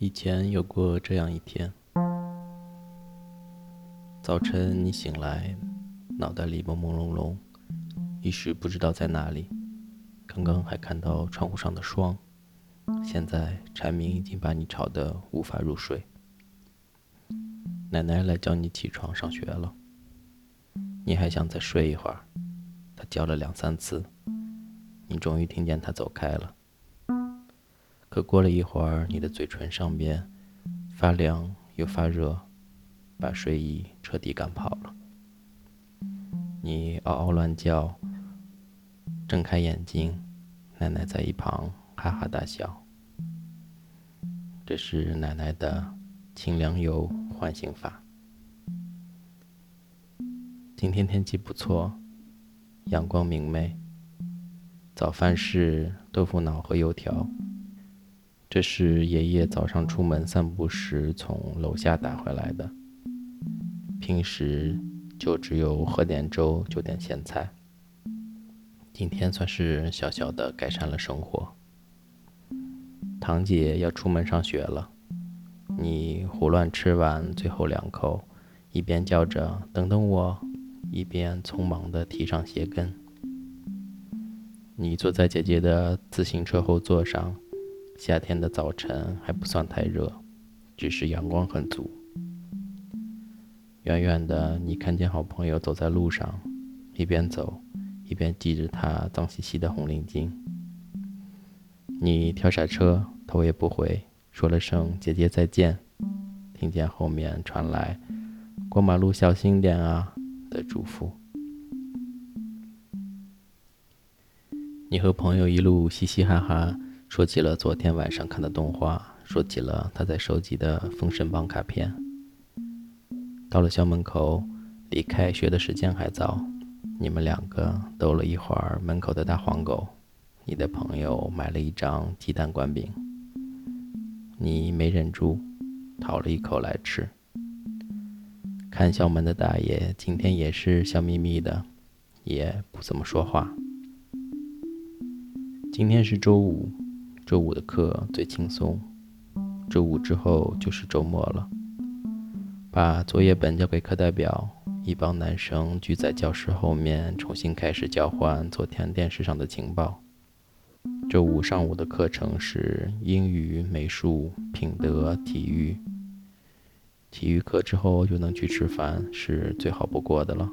以前有过这样一天，早晨你醒来，脑袋里朦朦胧胧，一时不知道在哪里。刚刚还看到窗户上的霜，现在蝉鸣已经把你吵得无法入睡。奶奶来叫你起床上学了，你还想再睡一会儿，她叫了两三次，你终于听见她走开了。可过了一会儿，你的嘴唇上边发凉又发热，把睡意彻底赶跑了。你嗷嗷乱叫，睁开眼睛，奶奶在一旁哈哈大笑。这是奶奶的清凉油唤醒法。今天天气不错，阳光明媚。早饭是豆腐脑和油条。这是爷爷早上出门散步时从楼下打回来的。平时就只有喝点粥，就点咸菜。今天算是小小的改善了生活。堂姐要出门上学了，你胡乱吃完最后两口，一边叫着“等等我”，一边匆忙地提上鞋跟。你坐在姐姐的自行车后座上。夏天的早晨还不算太热，只是阳光很足。远远的，你看见好朋友走在路上，一边走一边系着他脏兮兮的红领巾。你跳下车，头也不回，说了声“姐姐再见”，听见后面传来“过马路小心点啊”的嘱咐。你和朋友一路嘻嘻哈哈。说起了昨天晚上看的动画，说起了他在收集的《封神榜》卡片。到了校门口，离开学的时间还早，你们两个逗了一会儿门口的大黄狗。你的朋友买了一张鸡蛋灌饼，你没忍住，讨了一口来吃。看校门的大爷今天也是笑眯眯的，也不怎么说话。今天是周五。周五的课最轻松，周五之后就是周末了。把作业本交给课代表，一帮男生聚在教室后面，重新开始交换昨天电视上的情报。周五上午的课程是英语、美术、品德、体育。体育课之后就能去吃饭，是最好不过的了。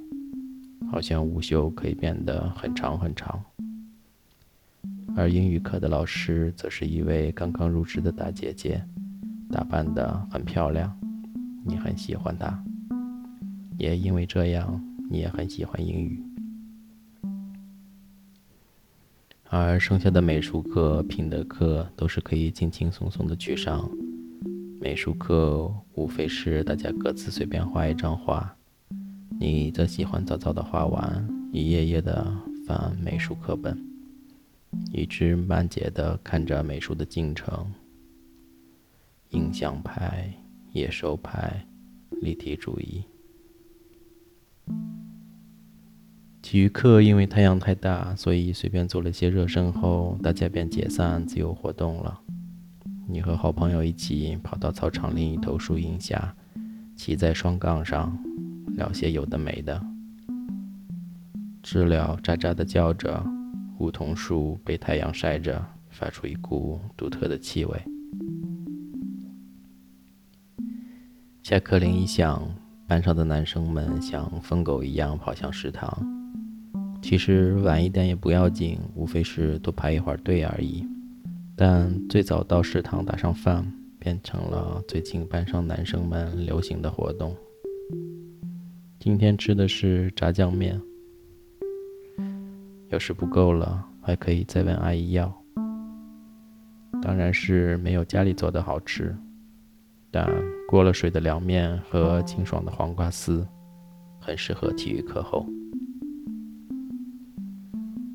好像午休可以变得很长很长。而英语课的老师则是一位刚刚入职的大姐姐，打扮得很漂亮，你很喜欢她，也因为这样，你也很喜欢英语。而剩下的美术课、品德课都是可以轻轻松松的去上。美术课无非是大家各自随便画一张画，你则喜欢早早的画完，一页页的翻美术课本。一知半解地看着美术的进程，印象派、野兽派、立体主义。体育课因为太阳太大，所以随便做了些热身后，大家便解散自由活动了。你和好朋友一起跑到操场另一头树荫下，骑在双杠上，聊些有的没的。知了喳喳地叫着。梧桐树被太阳晒着，发出一股独特的气味。下课铃一响，班上的男生们像疯狗一样跑向食堂。其实晚一点也不要紧，无非是多排一会儿队而已。但最早到食堂打上饭，变成了最近班上男生们流行的活动。今天吃的是炸酱面。要是不够了，还可以再问阿姨要。当然是没有家里做的好吃，但过了水的凉面和清爽的黄瓜丝，很适合体育课后。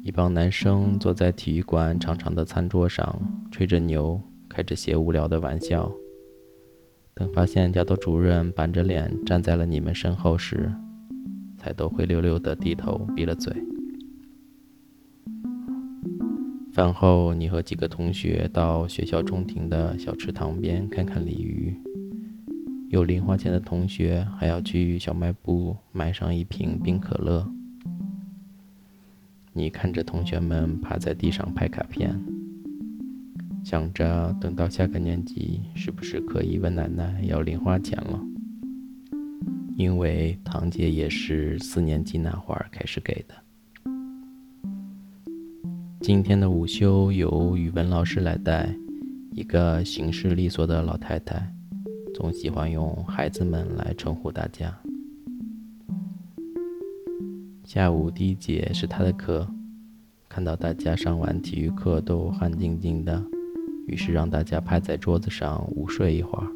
一帮男生坐在体育馆长长的餐桌上，吹着牛，开着些无聊的玩笑。等发现教导主任板着脸站在了你们身后时，才都灰溜溜的低头闭了嘴。饭后，你和几个同学到学校中庭的小池塘边看看鲤鱼。有零花钱的同学还要去小卖部买上一瓶冰可乐。你看着同学们趴在地上拍卡片，想着等到下个年级是不是可以问奶奶要零花钱了？因为堂姐也是四年级那会儿开始给的。今天的午休由语文老师来带，一个行事利索的老太太，总喜欢用“孩子们”来称呼大家。下午第一节是她的课，看到大家上完体育课都汗津津的，于是让大家趴在桌子上午睡一会儿，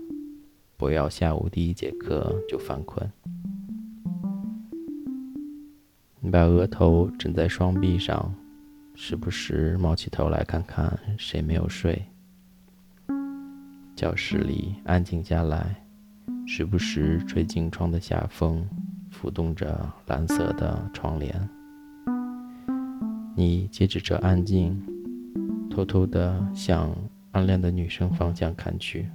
不要下午第一节课就犯困。你把额头枕在双臂上。时不时冒起头来看看谁没有睡。教室里安静下来，时不时吹进窗的下风，浮动着蓝色的窗帘。你借着这安静，偷偷地向暗恋的女生方向看去。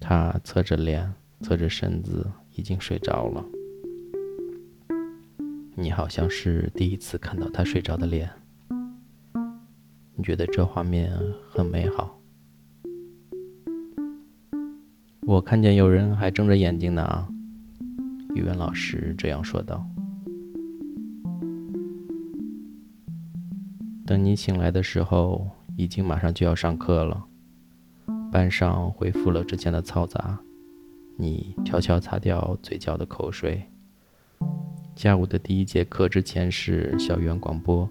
她侧着脸，侧着身子，已经睡着了。你好像是第一次看到他睡着的脸，你觉得这画面很美好。我看见有人还睁着眼睛呢，语文老师这样说道。等你醒来的时候，已经马上就要上课了，班上恢复了之前的嘈杂，你悄悄擦掉嘴角的口水。下午的第一节课之前是校园广播，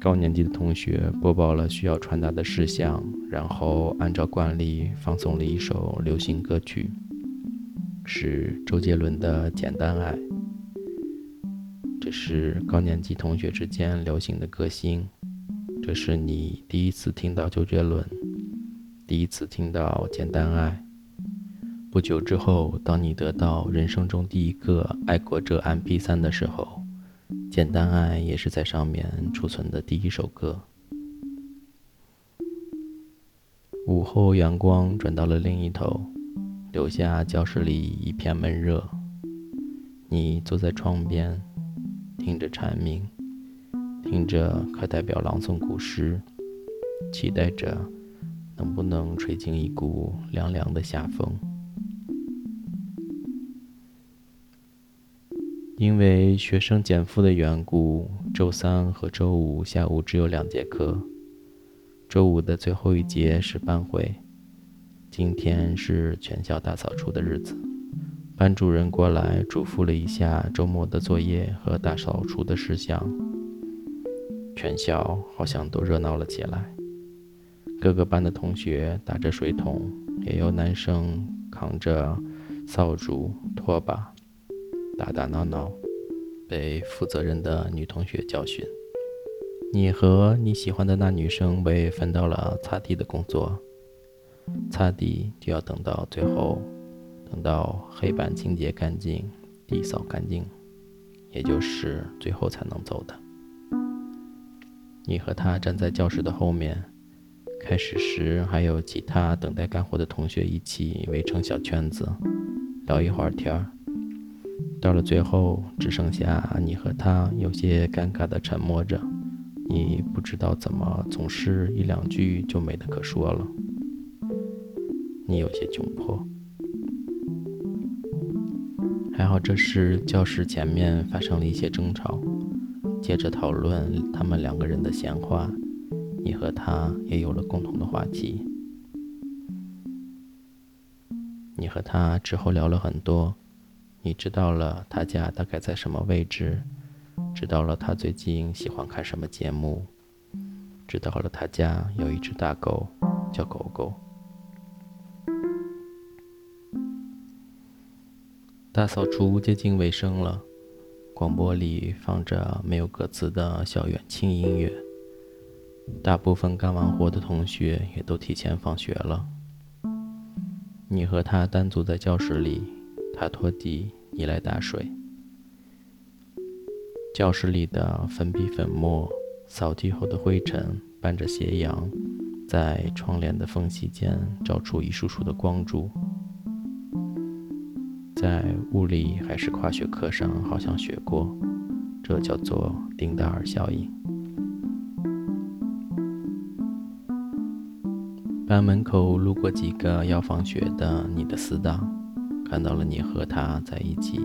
高年级的同学播报了需要传达的事项，然后按照惯例放送了一首流行歌曲，是周杰伦的《简单爱》。这是高年级同学之间流行的歌星，这是你第一次听到周杰伦，第一次听到《简单爱》。不久之后，当你得到人生中第一个爱国者 MP3 的时候，《简单爱》也是在上面储存的第一首歌。午后，阳光转到了另一头，留下教室里一片闷热。你坐在窗边，听着蝉鸣，听着课代表朗诵古诗，期待着能不能吹进一股凉凉的夏风。因为学生减负的缘故，周三和周五下午只有两节课。周五的最后一节是班会。今天是全校大扫除的日子，班主任过来嘱咐了一下周末的作业和大扫除的事项。全校好像都热闹了起来，各个班的同学打着水桶，也有男生扛着扫帚、拖把。打打闹闹，被负责任的女同学教训。你和你喜欢的那女生被分到了擦地的工作，擦地就要等到最后，等到黑板清洁干净，地扫干净，也就是最后才能走的。你和她站在教室的后面，开始时还有其他等待干活的同学一起围成小圈子，聊一会儿天儿。到了最后，只剩下你和他有些尴尬的沉默着。你不知道怎么，总是一两句就没得可说了。你有些窘迫。还好这时教室前面发生了一些争吵，接着讨论他们两个人的闲话，你和他也有了共同的话题。你和他之后聊了很多。你知道了他家大概在什么位置，知道了他最近喜欢看什么节目，知道了他家有一只大狗，叫狗狗。大扫除接近尾声了，广播里放着没有歌词的校园轻音乐。大部分干完活的同学也都提前放学了。你和他单独在教室里。他拖地，你来打水。教室里的粉笔粉末扫地后的灰尘伴着斜阳，在窗帘的缝隙间照出一束束的光柱。在物理还是化学课上，好像学过，这叫做丁达尔效应。班门口路过几个要放学的你的死党，看到了你和他在一起，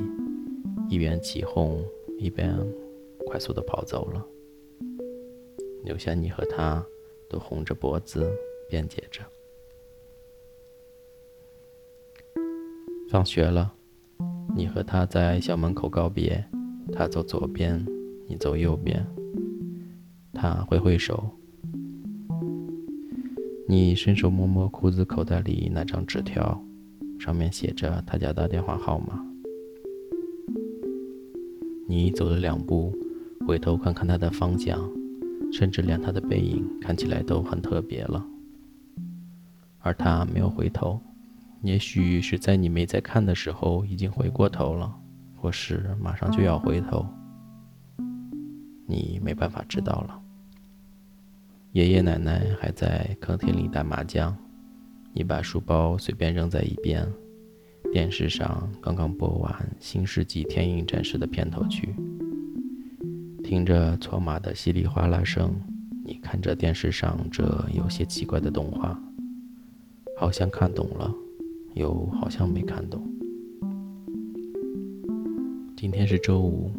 一边起哄一边快速的跑走了，留下你和他都红着脖子辩解着。放学了，你和他在校门口告别，他走左边，你走右边，他挥挥手。你伸手摸摸裤子口袋里那张纸条，上面写着他家的电话号码。你走了两步，回头看看他的方向，甚至连他的背影看起来都很特别了。而他没有回头，也许是在你没在看的时候已经回过头了，或是马上就要回头，你没办法知道了。爷爷奶奶还在客厅里打麻将，你把书包随便扔在一边。电视上刚刚播完《新世纪天鹰战士》的片头曲，听着错码的稀里哗啦声，你看着电视上这有些奇怪的动画，好像看懂了，又好像没看懂。今天是周五，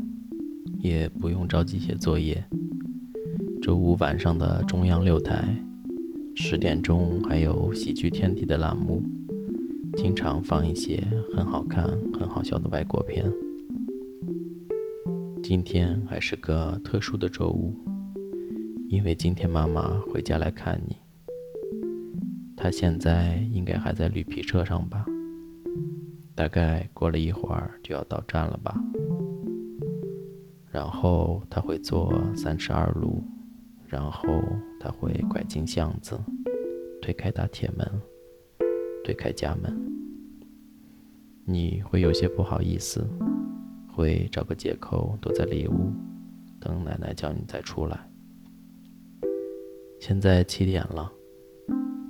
也不用着急写作业。周五晚上的中央六台，十点钟还有喜剧天地的栏目，经常放一些很好看、很好笑的外国片。今天还是个特殊的周五，因为今天妈妈回家来看你。她现在应该还在绿皮车上吧？大概过了一会儿就要到站了吧？然后她会坐三十二路。然后他会拐进巷子，推开大铁门，推开家门。你会有些不好意思，会找个借口躲在里屋，等奶奶叫你再出来。现在七点了，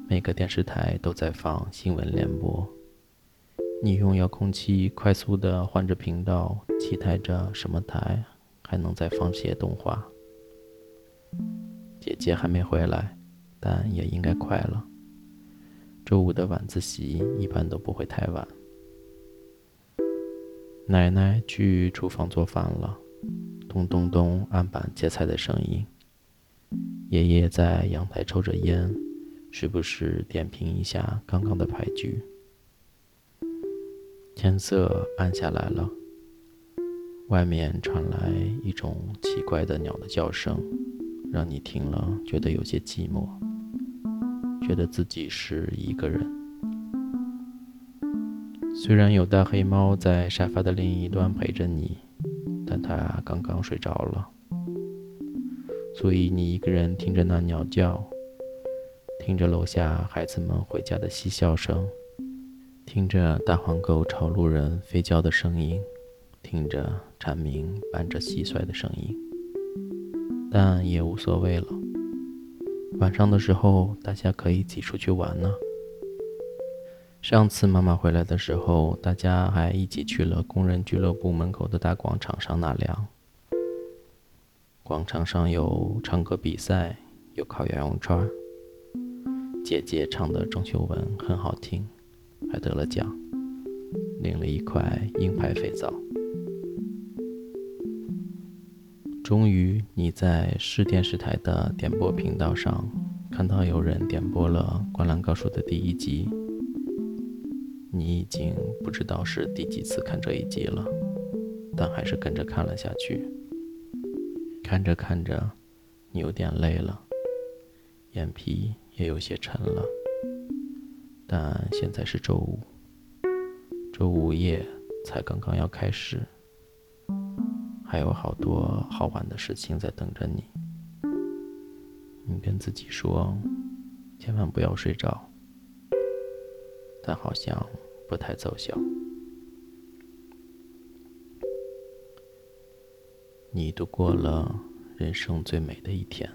每个电视台都在放新闻联播。你用遥控器快速地换着频道，期待着什么台还能再放些动画。姐姐还没回来，但也应该快了。周五的晚自习一般都不会太晚。奶奶去厨房做饭了，咚咚咚案板切菜的声音。爷爷在阳台抽着烟，时不时点评一下刚刚的牌局。天色暗下来了，外面传来一种奇怪的鸟的叫声。让你听了觉得有些寂寞，觉得自己是一个人。虽然有大黑猫在沙发的另一端陪着你，但它刚刚睡着了，所以你一个人听着那鸟叫，听着楼下孩子们回家的嬉笑声，听着大黄狗朝路人吠叫的声音，听着蝉鸣伴着蟋蟀的声音。但也无所谓了。晚上的时候，大家可以挤出去玩呢。上次妈妈回来的时候，大家还一起去了工人俱乐部门口的大广场上纳凉。广场上有唱歌比赛，有烤羊肉串。姐姐唱的郑秀文很好听，还得了奖，领了一块硬牌肥皂。终于，你在市电视台的点播频道上看到有人点播了《灌篮高手》的第一集。你已经不知道是第几次看这一集了，但还是跟着看了下去。看着看着，你有点累了，眼皮也有些沉了。但现在是周五，周五夜才刚刚要开始。还有好多好玩的事情在等着你。你跟自己说，千万不要睡着，但好像不太奏效。你度过了人生最美的一天。